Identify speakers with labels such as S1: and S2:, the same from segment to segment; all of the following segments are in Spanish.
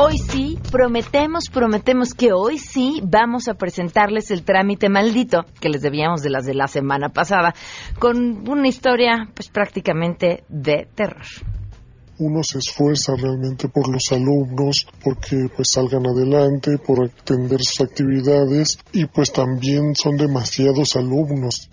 S1: Hoy sí, prometemos, prometemos que hoy sí vamos a presentarles el trámite maldito que les debíamos de las de la semana pasada, con una historia pues prácticamente de terror
S2: uno se esfuerza realmente por los alumnos, porque pues salgan adelante, por atender sus actividades y pues también son demasiados alumnos.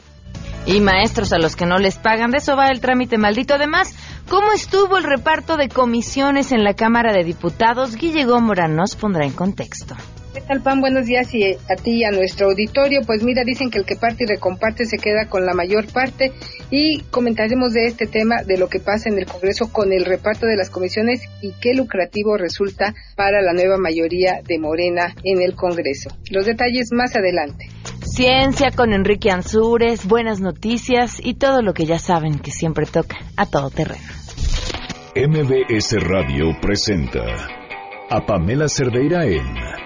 S1: Y maestros a los que no les pagan, de eso va el trámite maldito. Además, ¿Cómo estuvo el reparto de comisiones en la Cámara de Diputados? Guille Gómora nos pondrá en contexto.
S3: ¿Qué tal, Pan? Buenos días y a ti y a nuestro auditorio. Pues mira, dicen que el que parte y recomparte se queda con la mayor parte y comentaremos de este tema, de lo que pasa en el Congreso con el reparto de las comisiones y qué lucrativo resulta para la nueva mayoría de Morena en el Congreso. Los detalles más adelante.
S1: Ciencia con Enrique Ansúrez, buenas noticias y todo lo que ya saben que siempre toca a todo terreno.
S4: MBS Radio presenta a Pamela Cerdeira en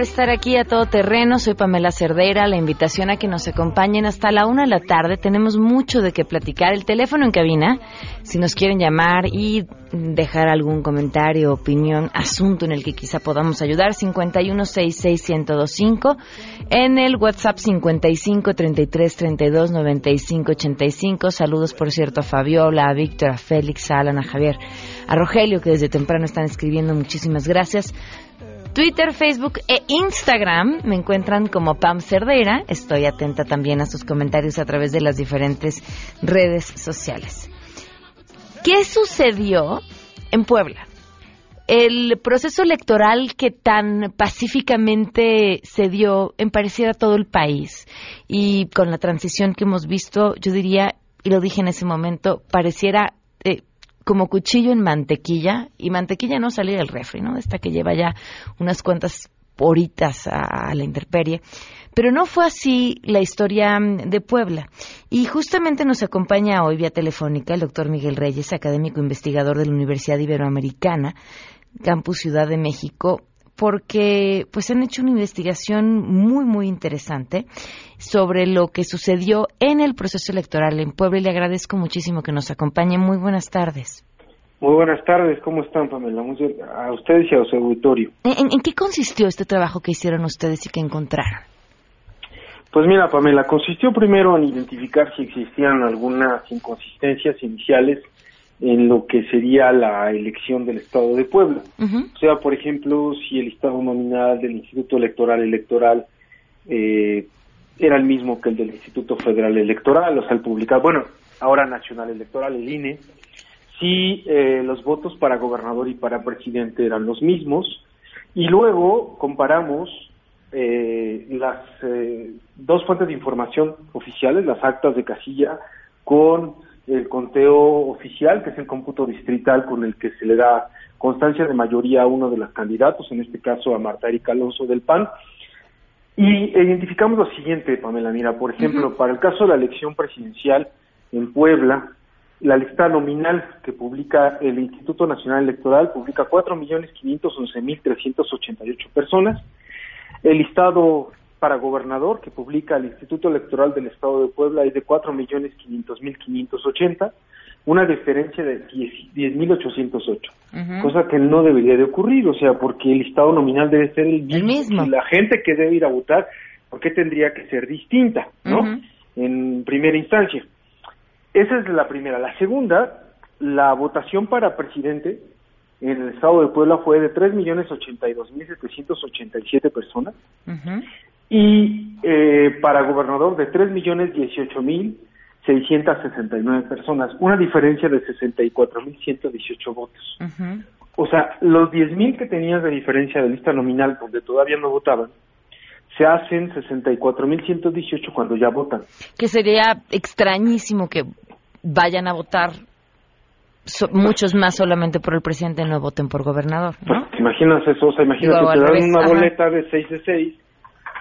S1: Por estar aquí a todo terreno. Soy Pamela Cerdera. La invitación a que nos acompañen hasta la una de la tarde. Tenemos mucho de qué platicar. El teléfono en cabina, si nos quieren llamar y dejar algún comentario, opinión, asunto en el que quizá podamos ayudar, 5166125. En el WhatsApp 5533329585. Saludos, por cierto, a Fabiola, a Víctor, a Félix, a Alan, a Javier, a Rogelio, que desde temprano están escribiendo. Muchísimas gracias. Twitter, Facebook e Instagram me encuentran como Pam Cerdera. Estoy atenta también a sus comentarios a través de las diferentes redes sociales. ¿Qué sucedió en Puebla? El proceso electoral que tan pacíficamente se dio en pareciera todo el país y con la transición que hemos visto, yo diría, y lo dije en ese momento, pareciera como cuchillo en mantequilla, y mantequilla no salía del refri, ¿no? Esta que lleva ya unas cuantas horitas a, la interperie. Pero no fue así la historia mm, de Puebla. Y justamente nos acompaña hoy vía telefónica el doctor Miguel Reyes, académico investigador de la Universidad Iberoamericana, Campus Ciudad de México, porque pues han hecho una investigación muy muy interesante sobre lo que sucedió en el proceso electoral en Puebla y le agradezco muchísimo que nos acompañe. Muy buenas tardes.
S5: Muy buenas tardes, ¿cómo están, Pamela? A ustedes y a su auditorio.
S1: ¿En, ¿En, qué consistió este trabajo que hicieron ustedes y que encontraron?
S5: Pues mira, Pamela, consistió primero en identificar si existían algunas inconsistencias iniciales en lo que sería la elección del Estado de Puebla. O sea, por ejemplo, si el Estado nominal del Instituto Electoral Electoral eh, era el mismo que el del Instituto Federal Electoral, o sea, el publicado, bueno, ahora Nacional Electoral, el INE, si eh, los votos para gobernador y para presidente eran los mismos, y luego comparamos eh, las dos fuentes de información oficiales, las actas de casilla, con el conteo oficial, que es el cómputo distrital con el que se le da constancia de mayoría a uno de los candidatos, en este caso a Marta Erika Alonso del PAN. Y identificamos lo siguiente, Pamela, mira, por ejemplo, para el caso de la elección presidencial en Puebla, la lista nominal que publica el Instituto Nacional Electoral publica 4.511.388 personas. El listado para gobernador que publica el Instituto Electoral del Estado de Puebla es de 4.500.580, una diferencia de 10.808, cosa que no debería de ocurrir, o sea, porque el Estado nominal debe ser el mismo. la gente que debe ir a votar, ¿por qué tendría que ser distinta, no? En primera instancia. Esa es la primera. La segunda, la votación para presidente en el estado de Puebla fue de 3.082.787 personas y eh, para gobernador de tres millones dieciocho mil nueve personas, una diferencia de sesenta y cuatro mil ciento dieciocho votos. O sea, los diez mil que tenías de diferencia de lista nominal donde todavía no votaban, se hacen 64.118 cuando ya votan.
S1: Que sería extrañísimo que vayan a votar muchos más solamente por el presidente no voten por gobernador, ¿no?
S5: Pues, imaginas eso? O sea, imagínate, te dan una boleta de 6 de 6,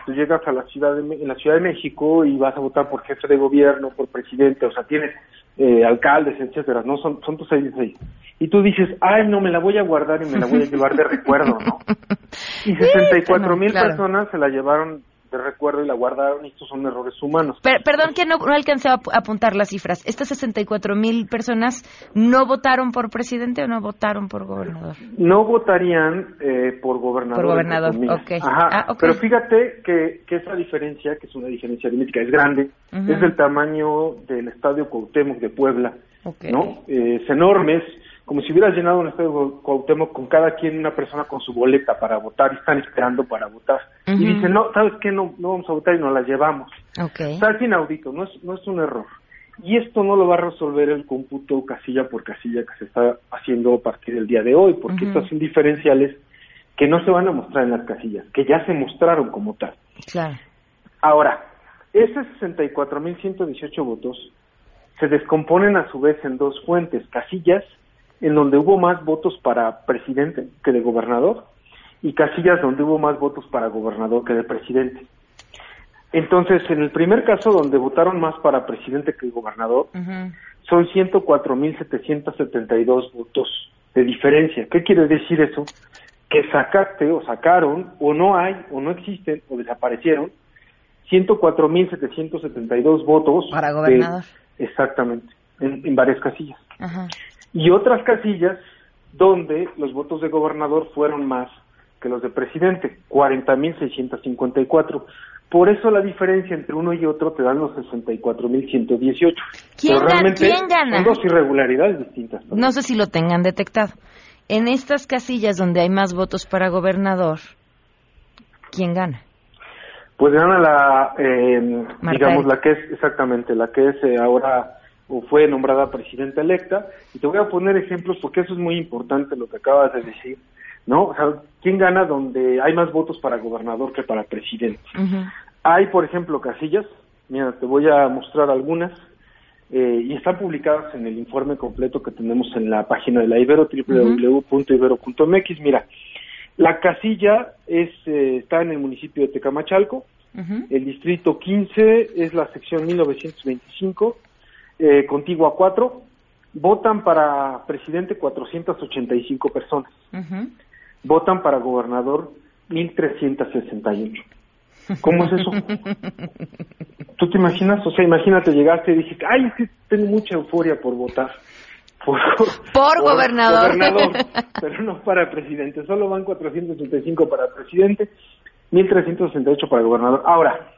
S5: tú llegas a la ciudad de, en la Ciudad de México y vas a votar por jefe de gobierno, por presidente, o sea, tienes eh, alcaldes, etcétera, no son, son tus 6 de 6. Y tú dices, ay, no, me la voy a guardar y me la voy a llevar de recuerdo, ¿no? Y 64 mil personas se la llevaron de recuerdo y la guardaron y estos son errores humanos.
S1: perdón que no, no alcancé a apuntar las cifras. ¿Estas 64 mil personas no votaron por presidente o no votaron por gobernador?
S5: No votarían eh, por gobernador.
S1: Por gobernador,
S5: ah, ok. Pero fíjate que, que, esa diferencia, que es una diferencia aritmética, es grande, es del tamaño del estadio Cuauhtémoc de Puebla, ¿no? Eh, es enorme, es como si hubieras llenado un estadio Cuauhtémoc con cada quien una persona con su boleta para votar y están esperando para votar. Y dicen, no, ¿sabes qué? No, no vamos a votar y nos la llevamos.
S1: Okay.
S5: Está inaudito, no es, no es un error. Y esto no lo va a resolver el cómputo casilla por casilla que se está haciendo a partir del día de hoy, porque estos son diferenciales que no se van a mostrar en las casillas, que ya se mostraron como tal.
S1: Claro.
S5: Ahora, esos 64.118 votos se descomponen a su vez en dos fuentes, casillas en donde hubo más votos para presidente que de gobernador y casillas donde hubo más votos para gobernador que de presidente. Entonces, en el primer caso donde votaron más para presidente que gobernador, son 104.772 votos de diferencia. ¿Qué quiere decir eso? Que sacaste o sacaron o no hay o no existen o desaparecieron 104.772 votos.
S1: Para gobernador.
S5: exactamente, en, en varias casillas. Ajá y otras casillas donde los votos de gobernador fueron más que los de presidente, 40.654. Por eso la diferencia entre uno y otro te dan los 64.118.
S1: ¿Quién, ¿Quién gana?
S5: Son dos irregularidades distintas.
S1: No sé si lo tengan detectado. En estas casillas donde hay más votos para gobernador, ¿quién gana?
S5: Pues gana la, eh, digamos, la que es exactamente, la que es eh, ahora o fue nombrada presidenta electa. Y te voy a poner ejemplos porque eso es muy importante lo que acabas de decir, ¿no? O sea, ¿quién gana donde hay más votos para gobernador que para presidente? Hay, por ejemplo, casillas, mira, te voy a mostrar algunas, eh, y están publicadas en el informe completo que tenemos en la página de la Ibero, www.ibero.mx. Mira, la casilla es, eh, está en el municipio de Tecamachalco, el distrito 15 es la sección 1925, eh, contigua 4, votan para presidente 485 personas. Votan para gobernador 1368. ¿Cómo es eso? ¿Tú te imaginas? O sea, imagínate, llegaste y dijiste, ay, es que tengo mucha euforia por votar.
S1: Por, por, gobernador.
S5: pero no para presidente. Solo van 485 para presidente, 1368 para gobernador. Ahora,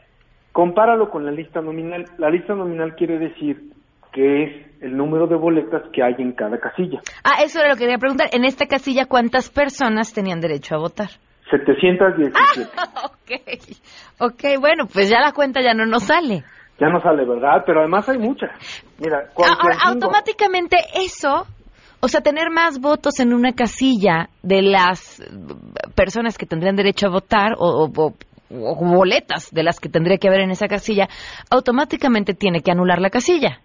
S5: compáralo con la lista nominal. La lista nominal quiere decir que es el número de boletas que hay en cada casilla.
S1: Ah, eso era lo que quería preguntar. En esta casilla, ¿cuántas personas tenían derecho a votar?
S5: 717.
S1: Ah, ok, ok, bueno, pues ya la cuenta ya no nos sale.
S5: Ya no sale, ¿verdad? Pero además hay muchas. Mira,
S1: Ahora, automáticamente eso, o sea, tener más votos en una casilla de las personas que tendrían derecho a votar o, o boletas de las que tendría que haber en esa casilla, automáticamente tiene que anular la casilla.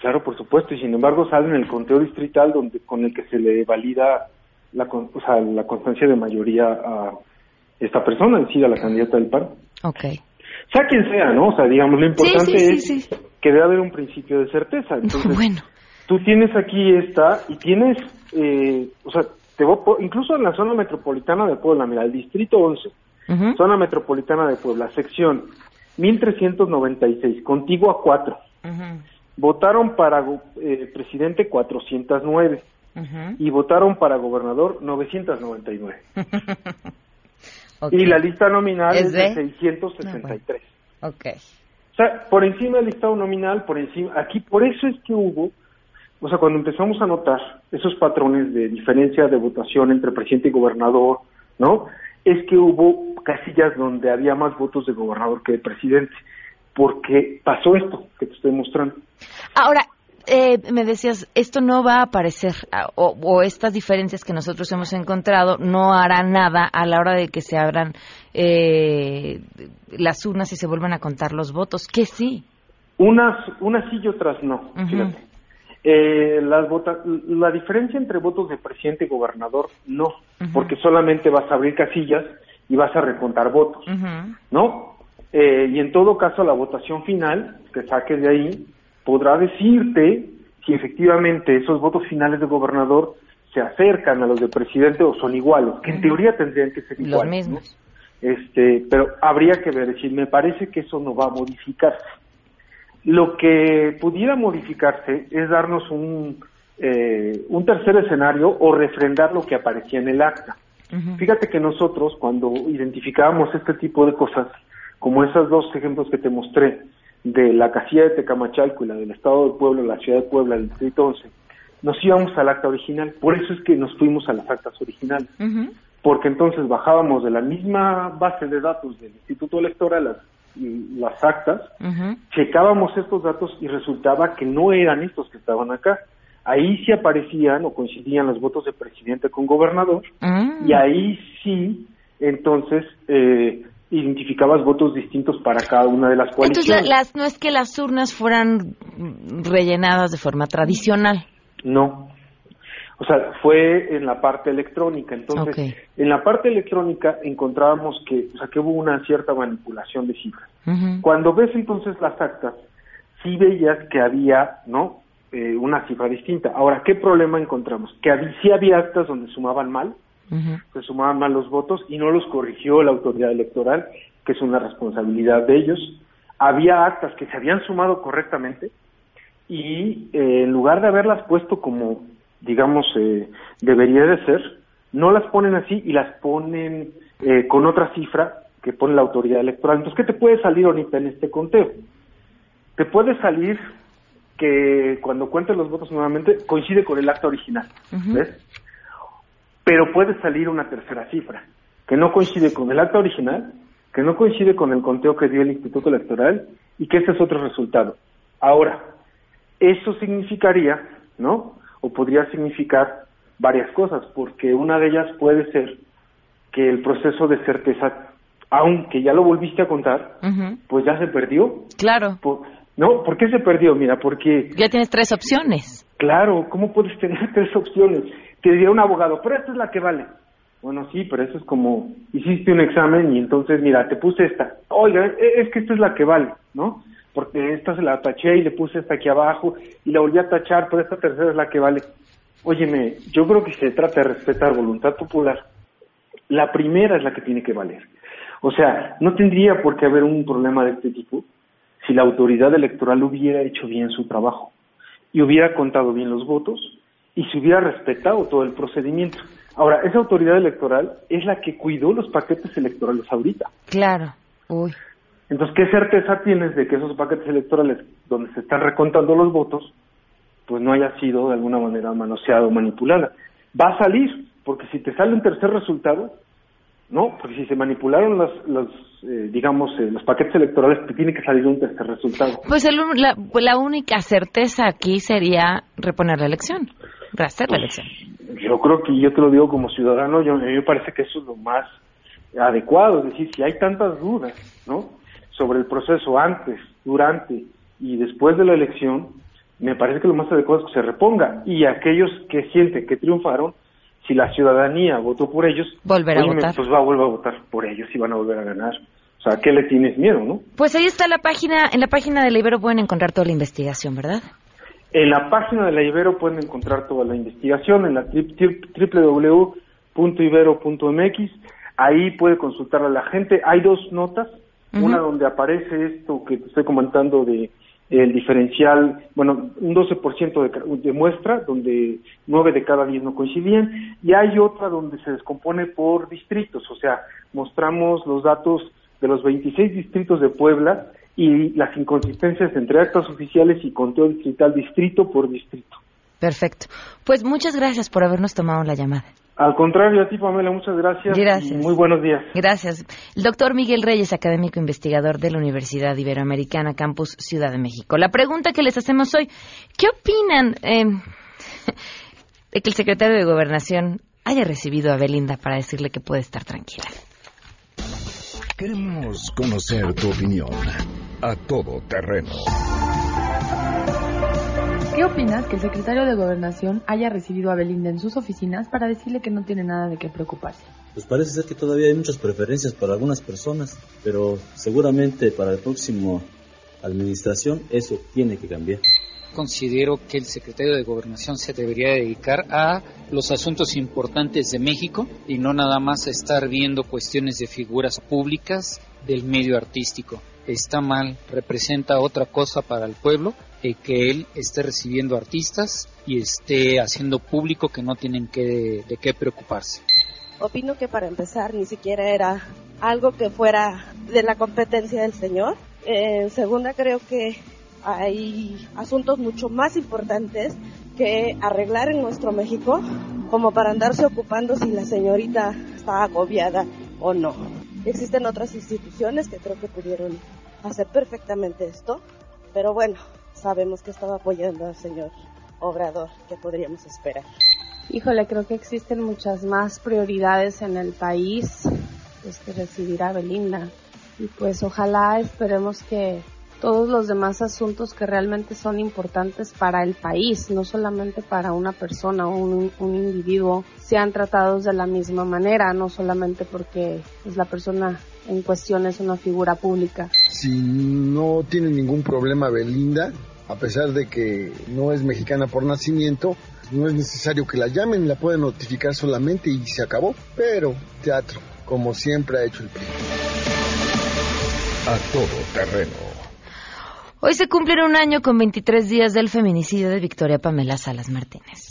S5: Claro, por supuesto, y sin embargo sale en el conteo distrital donde con el que se le valida la, o sea, la constancia de mayoría a esta persona, en sí, a la candidata del PAN.
S1: Ok.
S5: Sea quien sea, ¿no? O sea, digamos, lo importante es que debe haber un principio de certeza. Entonces,
S1: bueno.
S5: tú tienes aquí esta y tienes, eh, o sea, te incluso en la zona metropolitana de Puebla, mira, el distrito 11, zona metropolitana de Puebla, sección 1396, contiguo a 4. Votaron para eh, presidente 409 y votaron para gobernador 999. Y la lista nominal es, de 663.
S1: Ah, okay.
S5: O sea, por encima del listado nominal, por encima, aquí por eso es que hubo, o sea, cuando empezamos a notar esos patrones de diferencia de votación entre presidente y gobernador, ¿no? Es que hubo casillas donde había más votos de gobernador que de presidente porque pasó esto que te estoy mostrando.
S1: Ahora, eh, me decías, esto no va a aparecer, o, estas diferencias que nosotros hemos encontrado no harán nada a la hora de que se abran eh, las urnas y se vuelvan a contar los votos, que sí.
S5: Unas, unas sí y otras no, eh, las la diferencia entre votos de presidente y gobernador no, porque solamente vas a abrir casillas y vas a recontar votos, ¿no? Eh, y en todo caso la votación final que saques de ahí podrá decirte si efectivamente esos votos finales de gobernador se acercan a los de presidente o son iguales, que en teoría tendrían que ser iguales.
S1: Los mismos.
S5: Este, pero habría que ver, decir, me parece que eso no va a modificarse. Lo que pudiera modificarse es darnos un, eh, un tercer escenario o refrendar lo que aparecía en el acta. Fíjate que nosotros, cuando identificábamos este tipo de cosas, como esos dos ejemplos que te mostré, de la casilla de Tecamachalco y la del Estado de Puebla, la ciudad de Puebla, el distrito 11, nos íbamos al acta original. Por eso es que nos fuimos a las actas originales. Porque entonces bajábamos de la misma base de datos del Instituto Electoral las, las actas, checábamos estos datos y resultaba que no eran estos que estaban acá. Ahí sí aparecían o coincidían los votos de presidente con gobernador mm. y ahí sí entonces eh, identificabas votos distintos para cada una de las coaliciones.
S1: Entonces, no es que las urnas fueran rellenadas de forma tradicional.
S5: No. O sea, fue en la parte electrónica. Entonces, en la parte electrónica encontrábamos que, o sea, que hubo una cierta manipulación de cifras. Cuando ves entonces las actas, sí veías que había, ¿no? Eh, una cifra distinta. Ahora, ¿qué problema encontramos? Que sí había actas donde sumaban mal, se sumaban mal los votos y no los corrigió la autoridad electoral, que es una responsabilidad de ellos. Había actas que se habían sumado correctamente y eh, en lugar de haberlas puesto como, digamos, eh, debería de ser, no las ponen así y las ponen eh, con otra cifra que pone la autoridad electoral. Entonces, ¿qué te puede salir ahorita en este conteo? Te puede salir que cuando cuentes los votos nuevamente coincide con el acta original, ¿ves? Pero puede salir una tercera cifra, que no coincide con el acta original, que no coincide con el conteo que dio el Instituto Electoral y que ese es otro resultado. Ahora, eso significaría, ¿no? O podría significar varias cosas, porque una de ellas puede ser que el proceso de certeza, aunque ya lo volviste a contar, pues ya se perdió.
S1: Claro.
S5: ¿No? ¿Por qué se perdió? Mira, porque...
S1: Ya tienes tres opciones.
S5: Claro, ¿cómo puedes tener tres opciones? Te diría un abogado, pero esta es la que vale. Bueno, sí, pero eso es como, hiciste un examen y entonces, mira, te puse esta. Oiga, e, es que esta es la que vale, ¿no? Porque esta se la taché y le puse esta aquí abajo y la volví a tachar, pero esta tercera es la que vale. Óyeme, yo creo que se trata de respetar voluntad popular. La primera es la que tiene que valer. O sea, no tendría por qué haber un problema de este tipo si la autoridad electoral hubiera hecho bien su trabajo y hubiera contado bien los votos y se hubiera respetado todo el procedimiento. Ahora, esa autoridad electoral es la que cuidó los paquetes electorales ahorita.
S1: Claro. Uy.
S5: Entonces, ¿qué certeza tienes de que esos paquetes electorales donde se están recontando los votos, pues no haya sido de alguna manera manoseado o manipulada? Va a salir, porque si te sale un tercer resultado, ¿no? Porque si se manipularon los, los eh, digamos, eh, los paquetes electorales, te tiene que salir un tercer resultado.
S1: Pues la, la única certeza aquí sería reponer la elección hacer la elección.
S5: Yo creo que yo te lo digo como ciudadano, yo, a mí me parece que eso es lo más adecuado, es decir, si hay tantas dudas, ¿no? Sobre el proceso antes, durante y después de la elección, me parece que lo más adecuado es que se reponga y aquellos que sienten que triunfaron, si la ciudadanía votó por ellos,
S1: volver a votar.
S5: pues va a volver a votar por ellos y van a volver a ganar. O sea, ¿a qué le tienes miedo, no?
S1: Pues ahí está la página, en la página de Ibero pueden encontrar toda la investigación, ¿verdad?
S5: En la página de la Ibero pueden encontrar toda la investigación en la www.ibero.mx. Ahí puede consultar a la gente. Hay dos notas, una donde aparece esto que estoy comentando de el diferencial, bueno, un 12% de, de muestra, donde 9 de cada 10 no coincidían, y hay otra donde se descompone por distritos, o sea, mostramos los datos de los 26 distritos de Puebla y las inconsistencias entre actas oficiales y conteo distrital distrito por distrito.
S1: Perfecto. Pues muchas gracias por habernos tomado la llamada.
S5: Al contrario, a ti, Pamela, muchas gracias.
S1: Gracias.
S5: muy buenos días.
S1: Gracias. El doctor Miguel Reyes, académico investigador de la Universidad Iberoamericana, Campus Ciudad de México. La pregunta que les hacemos hoy, ¿qué opinan eh, de que el secretario de Gobernación haya recibido a Belinda para decirle que puede estar tranquila?
S4: Queremos conocer tu opinión a todo terreno.
S6: ¿Qué opinas que el secretario de Gobernación haya recibido a Belinda en sus oficinas para decirle que no tiene nada de qué preocuparse?
S7: Pues parece ser que todavía hay muchas preferencias para algunas personas, pero seguramente para el próximo administración eso tiene que cambiar.
S8: Considero que el secretario de Gobernación se debería dedicar a los asuntos importantes de México y no nada más a estar viendo cuestiones de figuras públicas del medio artístico. Está mal, representa otra cosa para el pueblo eh, que él esté recibiendo artistas y esté haciendo público que no tienen que, de qué preocuparse.
S9: Opino que para empezar ni siquiera era algo que fuera de la competencia del señor. En segunda creo que hay asuntos mucho más importantes que arreglar en nuestro México como para andarse ocupando si la señorita está agobiada o no. Existen otras instituciones que creo que pudieron hacer perfectamente esto, pero bueno, sabemos que estaba apoyando al señor Obrador, que podríamos esperar.
S6: Híjole, creo que existen muchas más prioridades en el país pues, que recibir a Belinda. Y pues ojalá esperemos que todos los demás asuntos que realmente son importantes para el país, no solamente para una persona o un, un individuo, sean tratados de la misma manera, no solamente porque pues, la persona en cuestión es una figura pública.
S10: Si no tiene ningún problema Belinda, a pesar de que no es mexicana por nacimiento, no es necesario que la llamen, la pueden notificar solamente y se acabó. Pero teatro, como siempre ha hecho el PRI.
S4: A todo terreno.
S1: Hoy se cumplen un año con 23 días del feminicidio de Victoria Pamela Salas Martínez.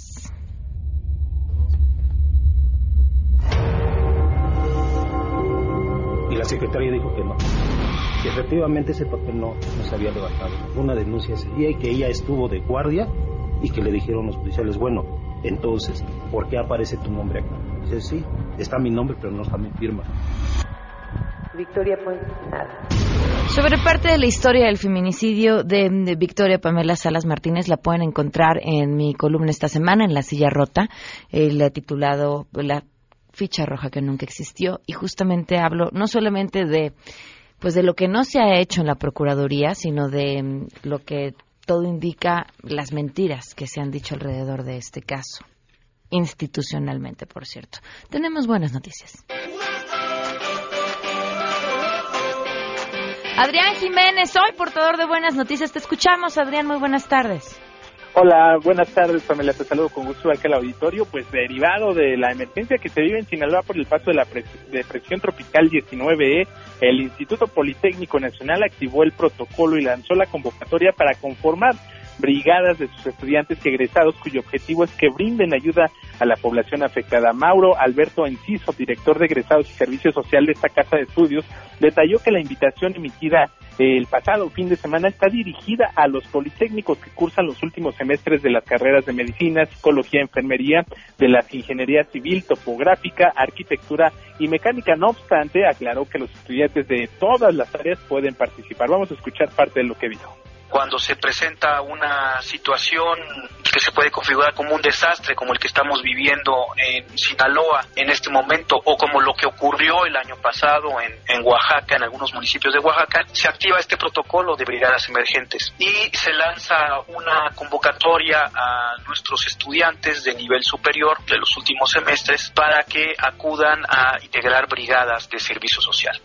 S11: La secretaria dijo que no, que efectivamente ese papel no, no se había levantado. Una denuncia ese día y que ella estuvo de guardia y que le dijeron los policiales, bueno, entonces, ¿por qué aparece tu nombre acá? Dice, sí, está mi nombre, pero no está mi firma.
S12: Victoria nada.
S1: Sobre parte de la historia del feminicidio de, de, Victoria Pamela Salas Martínez la pueden encontrar en mi columna esta semana en La Silla Rota, eh, le he titulado La ficha roja que nunca existió y justamente hablo no solamente de pues de lo que no se ha hecho en la procuraduría, sino de mm, lo que todo indica las mentiras que se han dicho alrededor de este caso, institucionalmente, por cierto. Tenemos buenas noticias. Adrián Jiménez, hoy portador de buenas noticias. Te escuchamos, Adrián. Muy buenas tardes.
S13: Hola, buenas tardes, Pamela. Te saludo con gusto aquí al auditorio. Pues derivado de la emergencia que se vive en Sinaloa por el paso de la depresión tropical 19E, el Instituto Politécnico Nacional activó el protocolo y lanzó la convocatoria para conformar brigadas de sus estudiantes egresados cuyo objetivo es que brinden ayuda a la población afectada. Mauro Alberto Enciso, director de egresados y servicios social de esta casa de estudios, detalló que la invitación emitida el pasado fin de semana está dirigida a los politécnicos que cursan los últimos semestres de las carreras de medicina, psicología, enfermería, de las ingeniería civil, topográfica, arquitectura y mecánica. No obstante, aclaró que los estudiantes de todas las áreas pueden participar. Vamos a escuchar parte de lo que dijo
S14: cuando se presenta una situación que se puede configurar como un desastre, como el que estamos viviendo en Sinaloa en este momento, o como lo que ocurrió el año pasado en, en Oaxaca, en algunos municipios de Oaxaca, se activa este protocolo de brigadas emergentes y se lanza una convocatoria a nuestros estudiantes de nivel superior de los últimos semestres para que acudan a integrar brigadas de servicio social.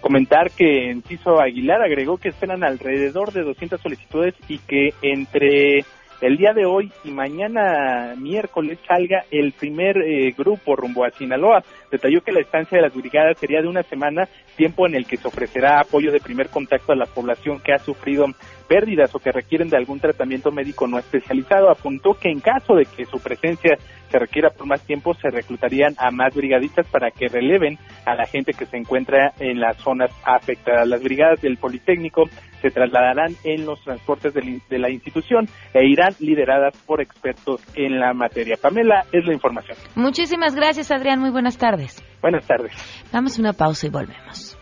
S13: Comentar que Enciso Aguilar agregó que esperan alrededor de 200 solicitudes y que entre el día de hoy y mañana miércoles salga el primer eh, grupo rumbo a Sinaloa. Detalló que la estancia de las brigadas sería de una semana, tiempo en el que se ofrecerá apoyo de primer contacto a la población que ha sufrido pérdidas o que requieren de algún tratamiento médico no especializado. Apuntó que en caso de que su presencia se requiera por más tiempo, se reclutarían a más brigadistas para que releven a la gente que se encuentra en las zonas afectadas. Las brigadas del Politécnico se trasladarán en los transportes de la institución e irán lideradas por expertos en la materia. Pamela, es la información.
S1: Muchísimas gracias, Adrián. Muy buenas tardes.
S13: Buenas tardes.
S1: Damos una pausa y volvemos.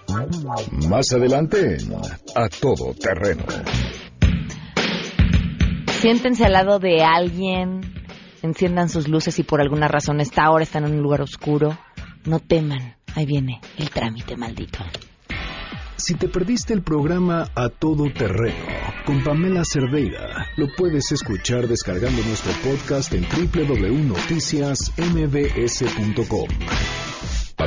S4: Más adelante, a todo terreno.
S1: Siéntense al lado de alguien, enciendan sus luces y por alguna razón esta ahora están en un lugar oscuro. No teman, ahí viene el trámite maldito.
S4: Si te perdiste el programa A Todo Terreno con Pamela Cerdeira, lo puedes escuchar descargando nuestro podcast en www.noticiasmbs.com.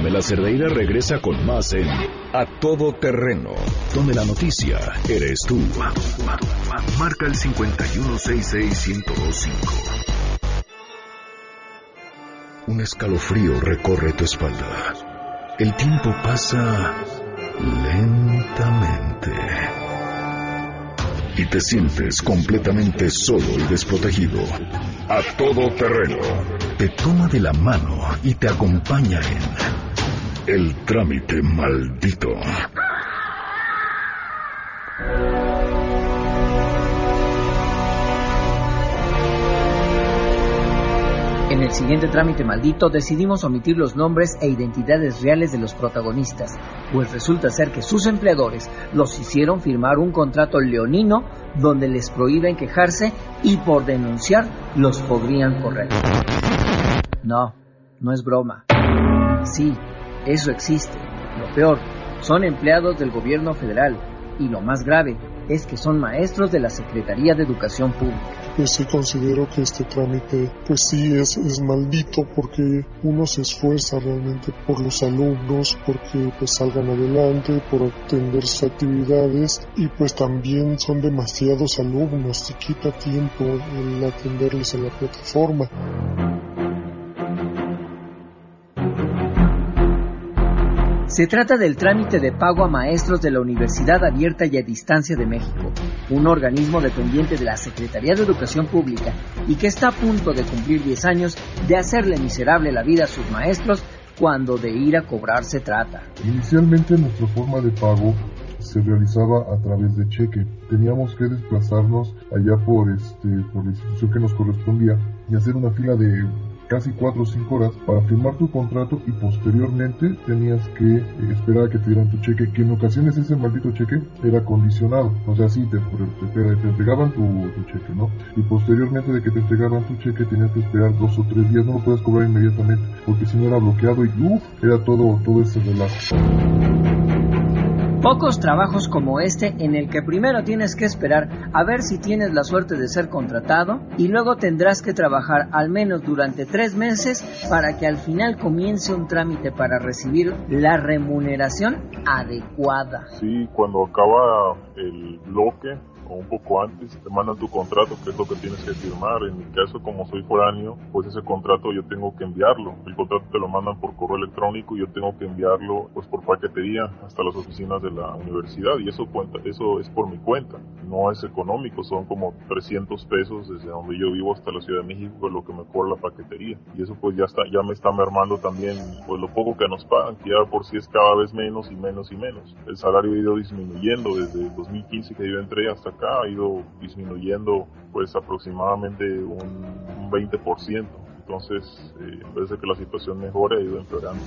S4: Pamela Cerdeira regresa con más en A Todo Terreno, donde la noticia eres tú. Marca el 5166125. Un escalofrío recorre tu espalda. El tiempo pasa lentamente. Y te sientes completamente solo y desprotegido. A todo terreno. Te toma de la mano y te acompaña en El trámite maldito.
S15: En el siguiente trámite maldito decidimos omitir los nombres e identidades reales de los protagonistas, pues resulta ser que sus empleadores los hicieron firmar un contrato leonino donde les prohíben quejarse y por denunciar los podrían correr. No, no es broma. Sí, eso existe. Lo peor, son empleados del gobierno federal y lo más grave es que son maestros de la Secretaría de Educación Pública.
S2: Pues sí considero que este trámite, pues sí es, es maldito porque uno se esfuerza realmente por los alumnos, porque pues salgan adelante, por atender sus actividades y pues también son demasiados alumnos, se quita tiempo el atenderles en la plataforma.
S15: Se trata del trámite de pago a maestros de la Universidad Abierta y a Distancia de México, un organismo dependiente de la Secretaría de Educación Pública y que está a punto de cumplir 10 años de hacerle miserable la vida a sus maestros cuando de ir a cobrar se trata.
S16: Inicialmente nuestra forma de pago se realizaba a través de cheque. Teníamos que desplazarnos allá por, este, por la institución que nos correspondía y hacer una fila de casi 4 o 5 horas para firmar tu contrato y posteriormente tenías que eh, esperar a que te dieran tu cheque, que en ocasiones ese maldito cheque era condicionado, o sea, sí, te, te, te entregaban tu, tu, cheque, ¿no? Y posteriormente de que te entregaban tu cheque tenías que esperar dos o tres días, no lo puedes cobrar inmediatamente, porque si no era bloqueado y uff, era todo, todo ese relajo.
S15: Pocos trabajos como este en el que primero tienes que esperar a ver si tienes la suerte de ser contratado y luego tendrás que trabajar al menos durante tres meses para que al final comience un trámite para recibir la remuneración adecuada.
S16: Sí, cuando acaba el bloque un poco antes, te mandan tu contrato, que es lo que tienes que firmar. En mi caso, como soy foráneo, pues ese contrato yo tengo que enviarlo. El contrato te lo mandan por correo electrónico y yo tengo que enviarlo pues por paquetería hasta las oficinas de la universidad y eso cuenta, eso es por mi cuenta. No es económico, son como 300 pesos desde donde yo vivo hasta la Ciudad de México, es lo que me cobra la paquetería. Y eso pues ya está, ya me está mermando también pues lo poco que nos pagan, que ya por sí es cada vez menos y menos y menos. El salario ha ido disminuyendo desde el 2015 que yo entré hasta acá ha ido disminuyendo pues aproximadamente un, 20%. Entonces, eh, de que la situación mejore, ha ido empeorando.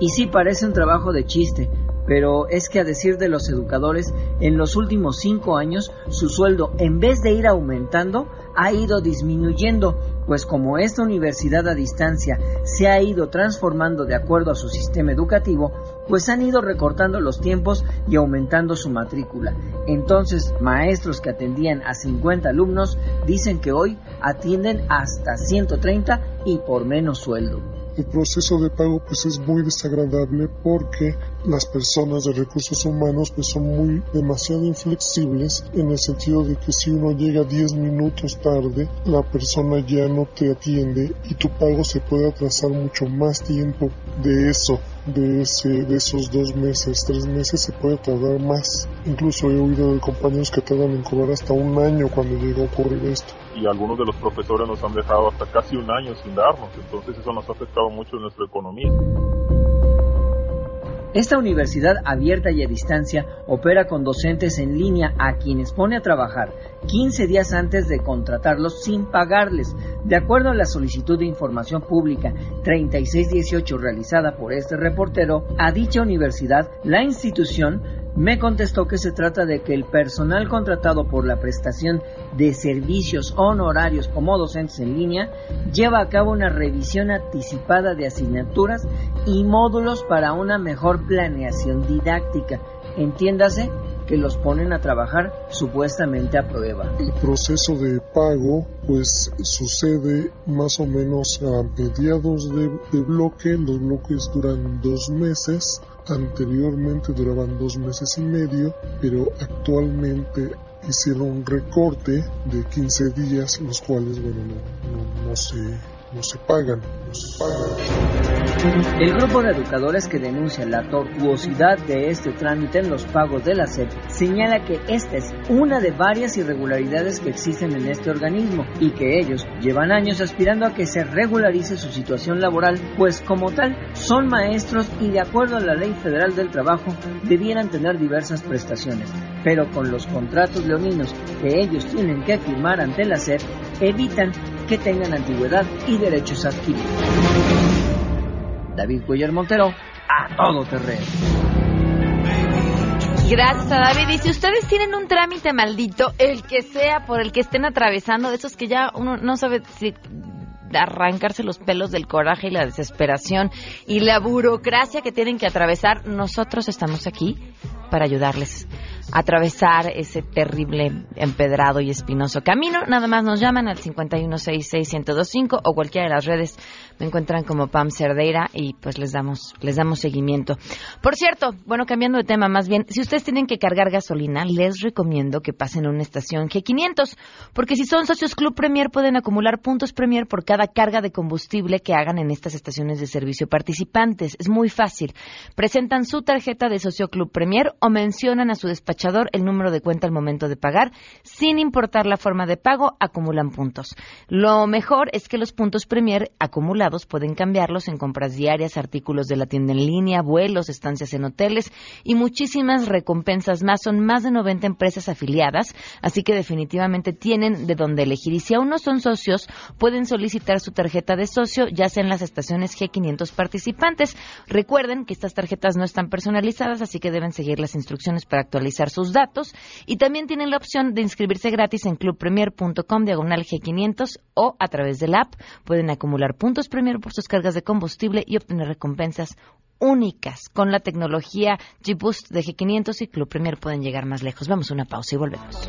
S15: Y sí parece un trabajo de chiste, pero es que a decir de los educadores, en los últimos cinco años su sueldo, en vez de ir aumentando, ha ido disminuyendo, pues como esta universidad a distancia se ha ido transformando de acuerdo a su sistema educativo, pues han ido recortando los tiempos y aumentando su matrícula. Entonces, maestros que atendían a 50 alumnos dicen que hoy atienden hasta 130 y por menos sueldo
S2: el proceso de pago pues es muy desagradable porque las personas de recursos humanos pues son muy demasiado inflexibles en el sentido de que si uno llega 10 minutos tarde, la persona ya no te atiende y tu pago se puede atrasar mucho más tiempo de eso de, ese, de esos dos meses, tres meses se puede tardar más. Incluso he oído de compañeros que tardan en cobrar hasta un año cuando llega a ocurrir esto.
S16: Y algunos de los profesores nos han dejado hasta casi un año sin darnos, entonces eso nos ha afectado mucho en nuestra economía.
S15: Esta universidad abierta y a distancia opera con docentes en línea a quienes pone a trabajar 15 días antes de contratarlos sin pagarles. De acuerdo a la solicitud de información pública 3618 realizada por este reportero, a dicha universidad, la institución me contestó que se trata de que el personal contratado por la prestación de servicios honorarios como docentes en línea lleva a cabo una revisión anticipada de asignaturas y módulos para una mejor planeación didáctica. Entiéndase que los ponen a trabajar supuestamente a prueba.
S2: El proceso de pago pues sucede más o menos a mediados de, de bloque, los bloques duran dos meses Anteriormente duraban dos meses y medio, pero actualmente hicieron un recorte de 15 días, los cuales, bueno, no, no, se, no se pagan. No se pagan.
S15: El grupo de educadores que denuncia la tortuosidad de este trámite en los pagos de la SEP señala que esta es una de varias irregularidades que existen en este organismo y que ellos llevan años aspirando a que se regularice su situación laboral, pues como tal son maestros y de acuerdo a la Ley Federal del Trabajo debieran tener diversas prestaciones, pero con los contratos leoninos que ellos tienen que firmar ante la SEP evitan que tengan antigüedad y derechos adquiridos. David Cuellar Montero, a todo terreno.
S1: Gracias a David. Y si ustedes tienen un trámite maldito, el que sea por el que estén atravesando, de esos que ya uno no sabe si arrancarse los pelos del coraje y la desesperación y la burocracia que tienen que atravesar, nosotros estamos aquí para ayudarles atravesar ese terrible empedrado y espinoso camino. Nada más nos llaman al 5166125 o cualquiera de las redes me encuentran como Pam Cerdeira y pues les damos les damos seguimiento. Por cierto, bueno, cambiando de tema más bien, si ustedes tienen que cargar gasolina, les recomiendo que pasen a una estación G500, porque si son socios Club Premier pueden acumular puntos Premier por cada carga de combustible que hagan en estas estaciones de servicio participantes. Es muy fácil. Presentan su tarjeta de socio Club Premier o mencionan a su despacho el número de cuenta al momento de pagar. Sin importar la forma de pago, acumulan puntos. Lo mejor es que los puntos Premier acumulados pueden cambiarlos en compras diarias, artículos de la tienda en línea, vuelos, estancias en hoteles y muchísimas recompensas más. Son más de 90 empresas afiliadas, así que definitivamente tienen de dónde elegir. Y si aún no son socios, pueden solicitar su tarjeta de socio, ya sea en las estaciones G500 participantes. Recuerden que estas tarjetas no están personalizadas, así que deben seguir las instrucciones para actualizar sus datos y también tienen la opción de inscribirse gratis en clubpremier.com diagonal G500 o a través de la app pueden acumular puntos Premier por sus cargas de combustible y obtener recompensas únicas. Con la tecnología G-Boost de G500 y Club Premier pueden llegar más lejos. Vamos a una pausa y volvemos.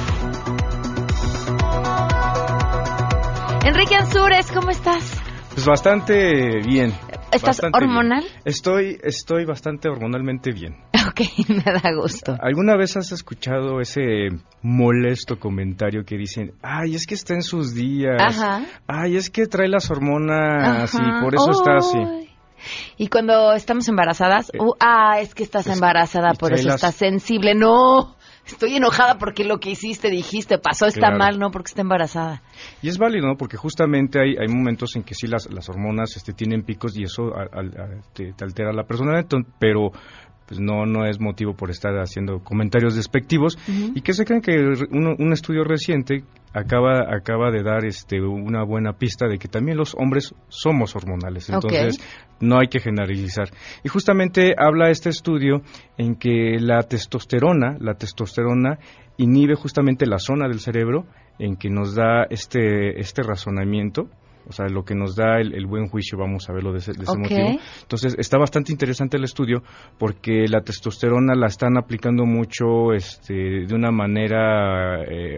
S1: Enrique Ansures, ¿cómo estás?
S17: Pues bastante bien.
S1: ¿Estás hormonal?
S17: Estoy, estoy bastante hormonalmente bien.
S1: Ok, me da gusto.
S17: ¿Alguna vez has escuchado ese molesto comentario que dicen, ay, es que está en sus días,
S1: Ajá.
S17: ay, es que trae las hormonas y por eso está así?
S1: Y cuando estamos embarazadas, uh, ah, es que estás embarazada, por eso estás sensible. No, estoy enojada porque lo que hiciste, dijiste, pasó, está
S17: Claro.
S1: mal, no porque está embarazada.
S17: Y es válido, ¿no? Porque justamente hay, hay momentos en que sí las, las hormonas este, tienen picos y eso a- te, te altera la personalidad, pero pues no, no es motivo por estar haciendo comentarios despectivos. Y que se creen que un estudio reciente acaba, acaba de dar este, una buena pista de que también los hombres somos hormonales, entonces no hay que generalizar. Y justamente habla este estudio en que la testosterona, la testosterona inhibe justamente la zona del cerebro en que nos da este, este razonamiento o sea, lo que nos da el, buen juicio, vamos a verlo de ese, motivo. Entonces, está bastante interesante el estudio porque la testosterona la están aplicando mucho este, de una manera, eh,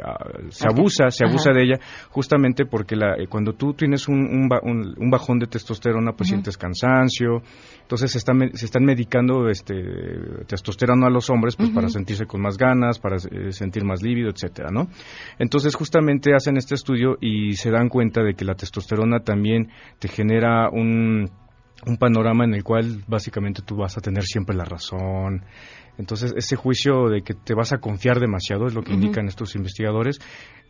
S17: se abusa, se abusa de ella, justamente porque la, eh, cuando tú tienes un, un, bajón de testosterona, pues sientes cansancio, entonces se están, se están medicando este, testosterona a los hombres pues, para sentirse con más ganas, para eh, sentir más lívido, etcétera, ¿no? Entonces, justamente hacen este estudio y se dan cuenta de que la testosterona también te genera un, un panorama en el cual básicamente tú vas a tener siempre la razón. Entonces, ese juicio de que te vas a confiar demasiado es lo que indican estos investigadores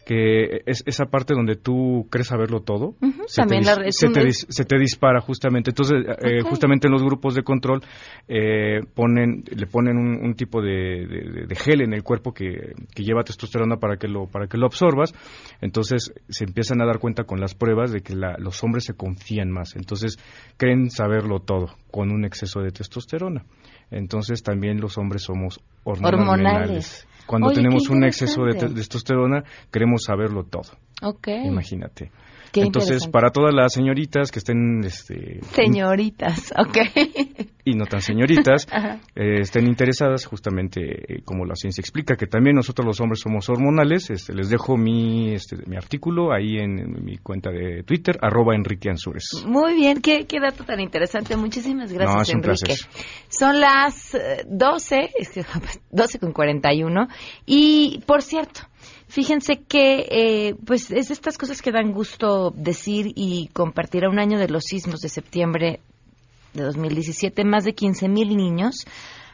S17: que es esa parte donde tú crees saberlo todo, se, te, dispara justamente. Entonces, eh, justamente en los grupos de control eh, ponen, le ponen un, tipo de, gel en el cuerpo que, lleva testosterona para que lo para que lo absorbas. Entonces, se empiezan a dar cuenta con las pruebas de que los hombres se confían más. Entonces, creen saberlo todo con un exceso de testosterona. Entonces, también los hombres somos hormonales. Cuando tenemos un exceso de testosterona, queremos saberlo todo.
S1: Okay.
S17: Imagínate. Entonces, para todas las señoritas que estén... Este,
S1: señoritas, ok.
S17: Y no tan señoritas, eh, estén interesadas, justamente eh, como la ciencia explica, que también nosotros los hombres somos hormonales. Este, les dejo mi, este, mi artículo ahí en, mi cuenta de Twitter, arroba Enrique Ansures.
S1: Muy bien, qué, qué dato tan interesante. Muchísimas gracias, Enrique. Son las 12, eh, es que 12 con 41. Y, por cierto, Fíjense que, eh, pues, es de estas cosas que dan gusto decir y compartir a un año de los sismos de septiembre de 2017. Más de 15.000 niños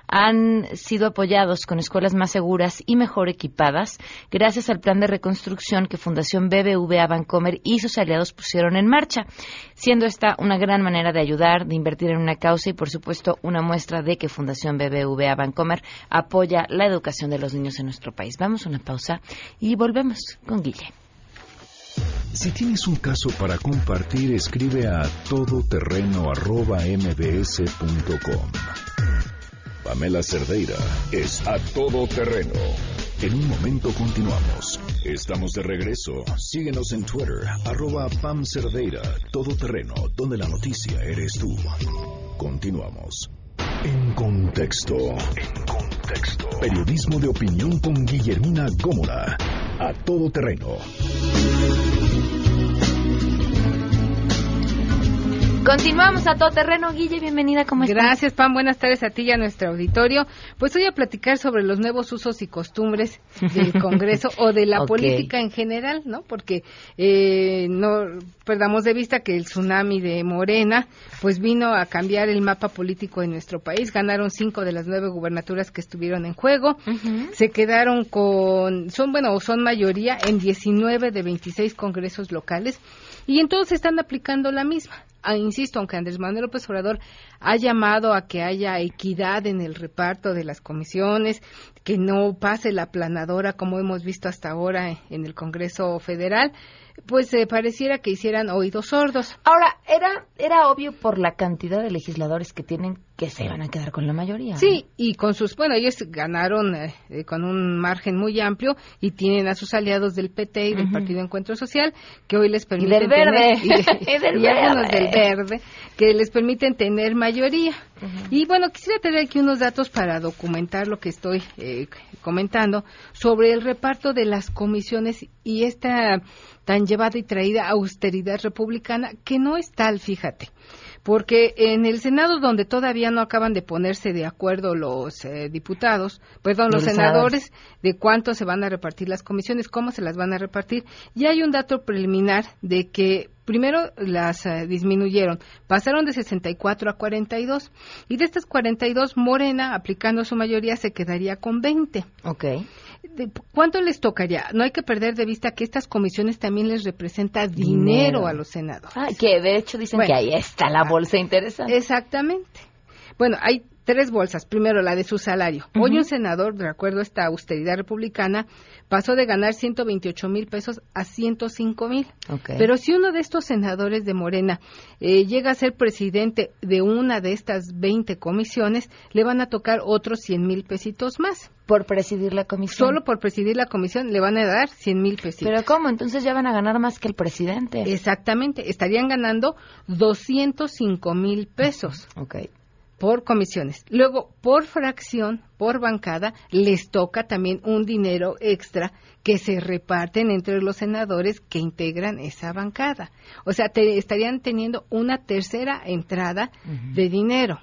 S1: han sido apoyados con escuelas más seguras y mejor equipadas gracias al plan de reconstrucción que Fundación BBVA Bancomer y sus aliados pusieron en marcha, siendo esta una gran manera de ayudar, de invertir en una causa y, por supuesto, una muestra de que Fundación BBVA Bancomer apoya la educación de los niños en nuestro país. Vamos a una pausa y volvemos con Guille.
S4: Si tienes un caso para compartir, escribe a todoterreno.mbs.com. Pamela Cerdeira es a todo terreno. En un momento continuamos. Estamos de regreso. Síguenos en Twitter, arroba Pam Cerdeira, todo terreno, donde la noticia eres tú. Continuamos. En contexto. En contexto. Periodismo de opinión con Guillermina Gómola. A todo terreno.
S1: Continuamos a todo terreno. Guille, bienvenida, ¿cómo estás?
S3: Gracias, Pam. Buenas tardes a ti y a nuestro auditorio. Pues voy a platicar sobre los nuevos usos y costumbres del Congreso o de la política en general, ¿no? Porque eh, no perdamos de vista que el tsunami de Morena, pues vino a cambiar el mapa político de nuestro país. Ganaron cinco de las nueve gubernaturas que estuvieron en juego. Se quedaron con, son, bueno, son mayoría en 19 de 26 congresos locales y en todos están aplicando la misma. Ah, insisto, aunque Andrés Manuel López Obrador ha llamado a que haya equidad en el reparto de las comisiones, que no pase la planadora como hemos visto hasta ahora en el Congreso Federal, pues eh, pareciera que hicieran oídos sordos.
S1: Ahora, era, era obvio por la cantidad de legisladores que tienen que se van a quedar con la mayoría.
S3: Sí, y con sus, bueno, ellos ganaron eh, eh, con un margen muy amplio y tienen a sus aliados del PT y del Partido Encuentro Social que hoy les permiten
S1: y del verde.
S3: tener, y, algunos del verde que les permiten tener mayoría. Y bueno, quisiera tener aquí unos datos para documentar lo que estoy comentando sobre el reparto de las comisiones y esta tan llevada y traída austeridad republicana que no es tal, fíjate. Porque en el Senado, donde todavía no acaban de ponerse de acuerdo los eh, diputados, perdón, los, senadores, de cuánto se van a repartir las comisiones, cómo se las van a repartir, ya hay un dato preliminar de que primero las eh, disminuyeron, pasaron de 64 a 42 y de estas 42 Morena aplicando su mayoría se quedaría con 20.
S1: Okay.
S3: ¿Cuánto les tocaría? No hay que perder de vista que estas comisiones también les representa dinero, a los senadores.
S1: que de hecho dicen que ahí está la bolsa interesante.
S3: Exactamente. Bueno, hay tres bolsas. Primero, la de su salario. Hoy un senador, de acuerdo a esta austeridad republicana, pasó de ganar 128 mil pesos a 105 mil. Pero si uno de estos senadores de Morena eh, llega a ser presidente de una de estas 20 comisiones, le van a tocar otros 100 mil pesitos más.
S1: Por presidir la comisión.
S3: Solo por presidir la comisión le van a dar 100 mil pesitos.
S1: ¿Pero cómo? Entonces ya van a ganar más que el presidente.
S3: Exactamente. Estarían ganando 205 mil pesos.
S1: Ok
S3: por comisiones. Luego, por fracción, por bancada, les toca también un dinero extra que se reparten entre los senadores que integran esa bancada. O sea, estarían teniendo una tercera entrada de dinero.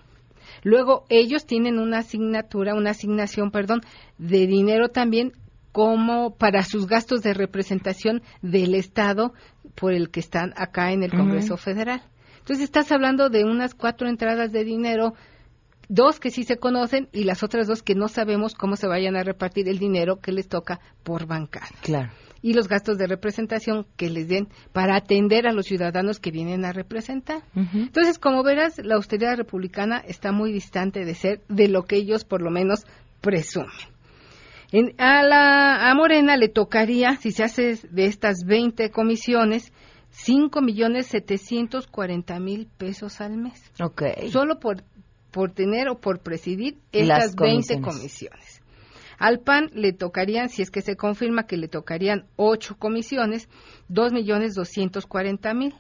S3: Luego, ellos tienen una asignatura, una asignación, perdón, de dinero también como para sus gastos de representación del Estado por el que están acá en el Congreso Federal. Entonces estás hablando de unas cuatro entradas de dinero, dos que sí se conocen y las otras dos que no sabemos cómo se vayan a repartir el dinero que les toca por bancada.
S1: Claro.
S3: Y los gastos de representación que les den para atender a los ciudadanos que vienen a representar. Entonces, como verás, la austeridad republicana está muy distante de ser de lo que ellos por lo menos presumen. a, la, a Morena le tocaría, si se hace de estas 20 comisiones, cinco millones setecientos cuarenta mil pesos al mes.
S1: Ok.
S3: Solo por, por tener o por presidir estas veinte comisiones. Al PAN le tocarían, si es que se confirma que le tocarían ocho comisiones, dos millones doscientos cuarenta mil.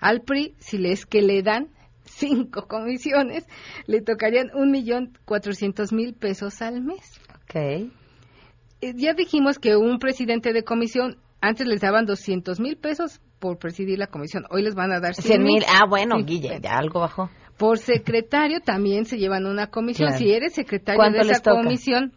S3: Al PRI, si es que le dan cinco comisiones, le tocarían un millón cuatrocientos mil pesos al mes.
S1: Ok.
S3: Eh, ya dijimos que un presidente de comisión antes les daban doscientos mil pesos por presidir la comisión. Hoy les van a dar 100 mil.
S1: Ah, bueno, Guille, ya algo bajó.
S3: Por secretario también se llevan una comisión. Si eres secretario de esa comisión,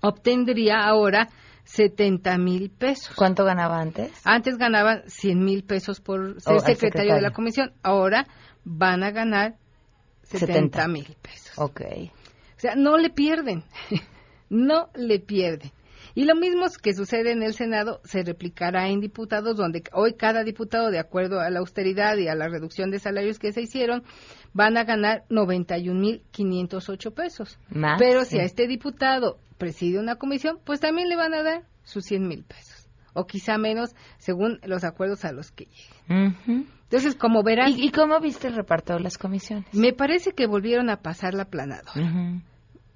S3: obtendría ahora 70 mil pesos.
S1: ¿Cuánto ganaba antes?
S3: Antes ganaban 100 mil pesos por ser secretario, de la comisión. Ahora van a ganar 70 mil pesos.
S1: Ok.
S3: O sea, no le pierden. no le pierden. Y lo mismo que sucede en el Senado se replicará en diputados, donde hoy cada diputado, de acuerdo a la austeridad y a la reducción de salarios que se hicieron, van a ganar 91.508 pesos.
S1: Más,
S3: Pero si a este diputado preside una comisión, pues también le van a dar sus 100 mil pesos. O quizá menos, según los acuerdos a los que lleguen. Entonces, como verán...
S1: ¿Y, cómo viste el reparto de las comisiones?
S3: Me parece que volvieron a pasar la planadora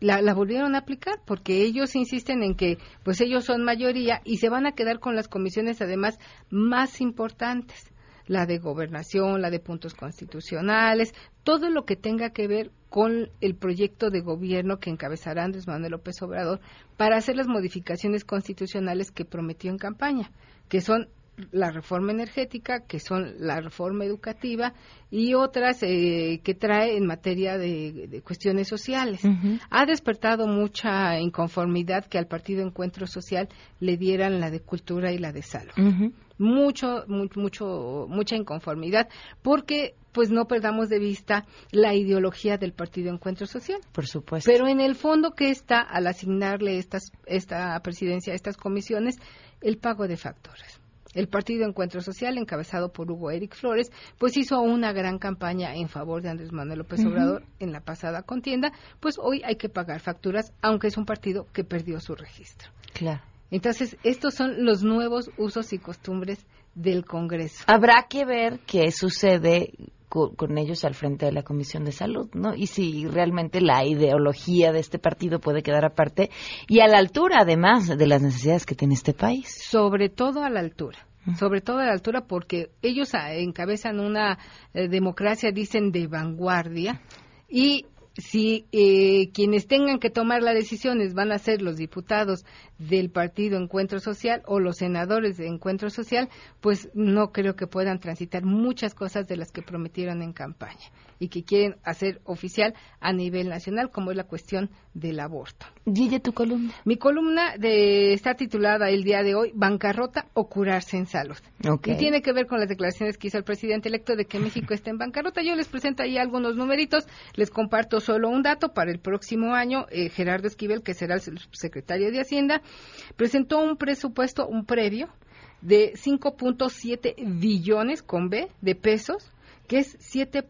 S3: la, volvieron a aplicar porque ellos insisten en que pues ellos son mayoría y se van a quedar con las comisiones además más importantes. La de gobernación, la de puntos constitucionales, todo lo que tenga que ver con el proyecto de gobierno que encabezará Andrés Manuel López Obrador para hacer las modificaciones constitucionales que prometió en campaña, que son la reforma energética, que son la reforma educativa y otras eh, que trae en materia de, cuestiones sociales. Ha despertado mucha inconformidad que al Partido Encuentro Social le dieran la de cultura y la de salud. Mucho, mucho, mucha inconformidad, porque pues no perdamos de vista la ideología del Partido Encuentro Social.
S1: Por supuesto.
S3: Pero en el fondo que está al asignarle estas, esta presidencia a estas comisiones, el pago de factores el Partido Encuentro Social, encabezado por Hugo Eric Flores, pues hizo una gran campaña en favor de Andrés Manuel López Obrador en la pasada contienda, pues hoy hay que pagar facturas, aunque es un partido que perdió su registro.
S1: Claro.
S3: Entonces, estos son los nuevos usos y costumbres del Congreso.
S1: Habrá que ver qué sucede con, ellos al frente de la Comisión de Salud, ¿no? Y si realmente la ideología de este partido puede quedar aparte y a la altura, además, de las necesidades que tiene este país.
S3: Sobre todo a la altura sobre todo a la altura porque ellos encabezan una eh, democracia, dicen, de vanguardia y si eh, quienes tengan que tomar las decisiones van a ser los diputados del partido Encuentro Social o los senadores de Encuentro Social, pues no creo que puedan transitar muchas cosas de las que prometieron en campaña y que quieren hacer oficial a nivel nacional, como es la cuestión del aborto.
S1: Guille, tu columna.
S3: Mi columna de, está titulada el día de hoy, Bancarrota o curarse en salud. Y tiene que ver con las declaraciones que hizo el presidente electo de que México está en bancarrota. Yo les presento ahí algunos numeritos, les comparto solo un dato. Para el próximo año, eh, Gerardo Esquivel, que será el secretario de Hacienda, presentó un presupuesto, un previo, de 5.7 billones con B de pesos, que es 7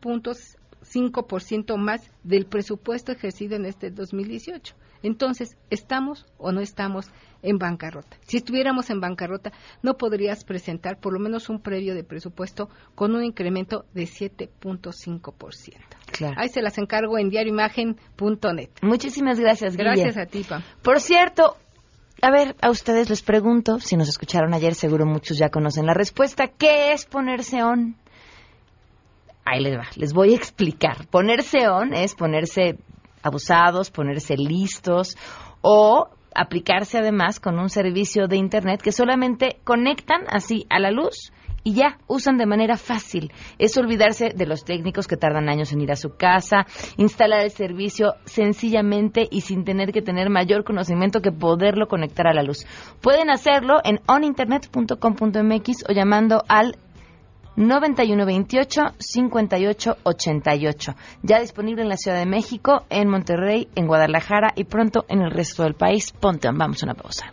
S3: 5% más del presupuesto ejercido en este 2018. Entonces, ¿estamos o no estamos en bancarrota? Si estuviéramos en bancarrota, no podrías presentar por lo menos un previo de presupuesto con un incremento de 7.5%. Claro. Ahí se las encargo en diarioimagen.net.
S1: Muchísimas gracias,
S3: Guille. Gracias a ti, Pam.
S1: Por cierto, a ver, a ustedes les pregunto, si nos escucharon ayer, seguro muchos ya conocen la respuesta. ¿Qué es ponerse on? Ahí les va, les voy a explicar. Ponerse on es ponerse abusados, ponerse listos o aplicarse además con un servicio de Internet que solamente conectan así a la luz y ya usan de manera fácil. Es olvidarse de los técnicos que tardan años en ir a su casa, instalar el servicio sencillamente y sin tener que tener mayor conocimiento que poderlo conectar a la luz. Pueden hacerlo en oninternet.com.mx o llamando al 9128 5888. Ya disponible en la Ciudad de México, en Monterrey, en Guadalajara y pronto en el resto del país. Ponte, vamos a una pausa.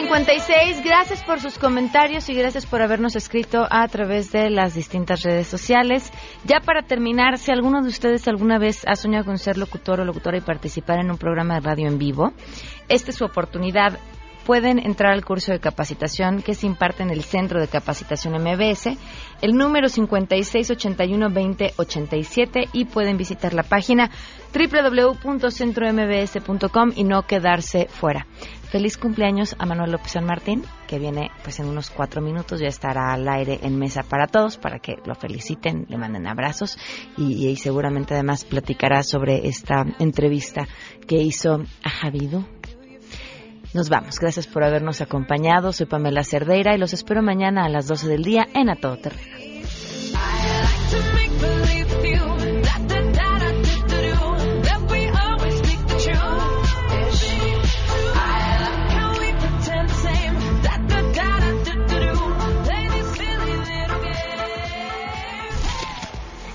S1: 12.56. Gracias por sus comentarios y gracias por habernos escrito a través de las distintas redes sociales. Ya para terminar, si alguno de ustedes alguna vez ha soñado con ser locutor o locutora y participar en un programa de radio en vivo, esta es su oportunidad pueden entrar al curso de capacitación que se imparte en el Centro de Capacitación MBS, el número 5681-2087 y pueden visitar la página www.centrombs.com y no quedarse fuera. Feliz cumpleaños a Manuel López San Martín, que viene pues en unos cuatro minutos, ya estará al aire en mesa para todos, para que lo feliciten, le manden abrazos y, y seguramente además platicará sobre esta entrevista que hizo a Javido nos vamos. Gracias por habernos acompañado. Soy Pamela Cerdeira y los espero mañana a las 12 del día en A Todo Terreno.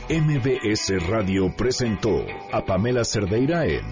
S4: MBS Radio presentó a Pamela Cerdeira en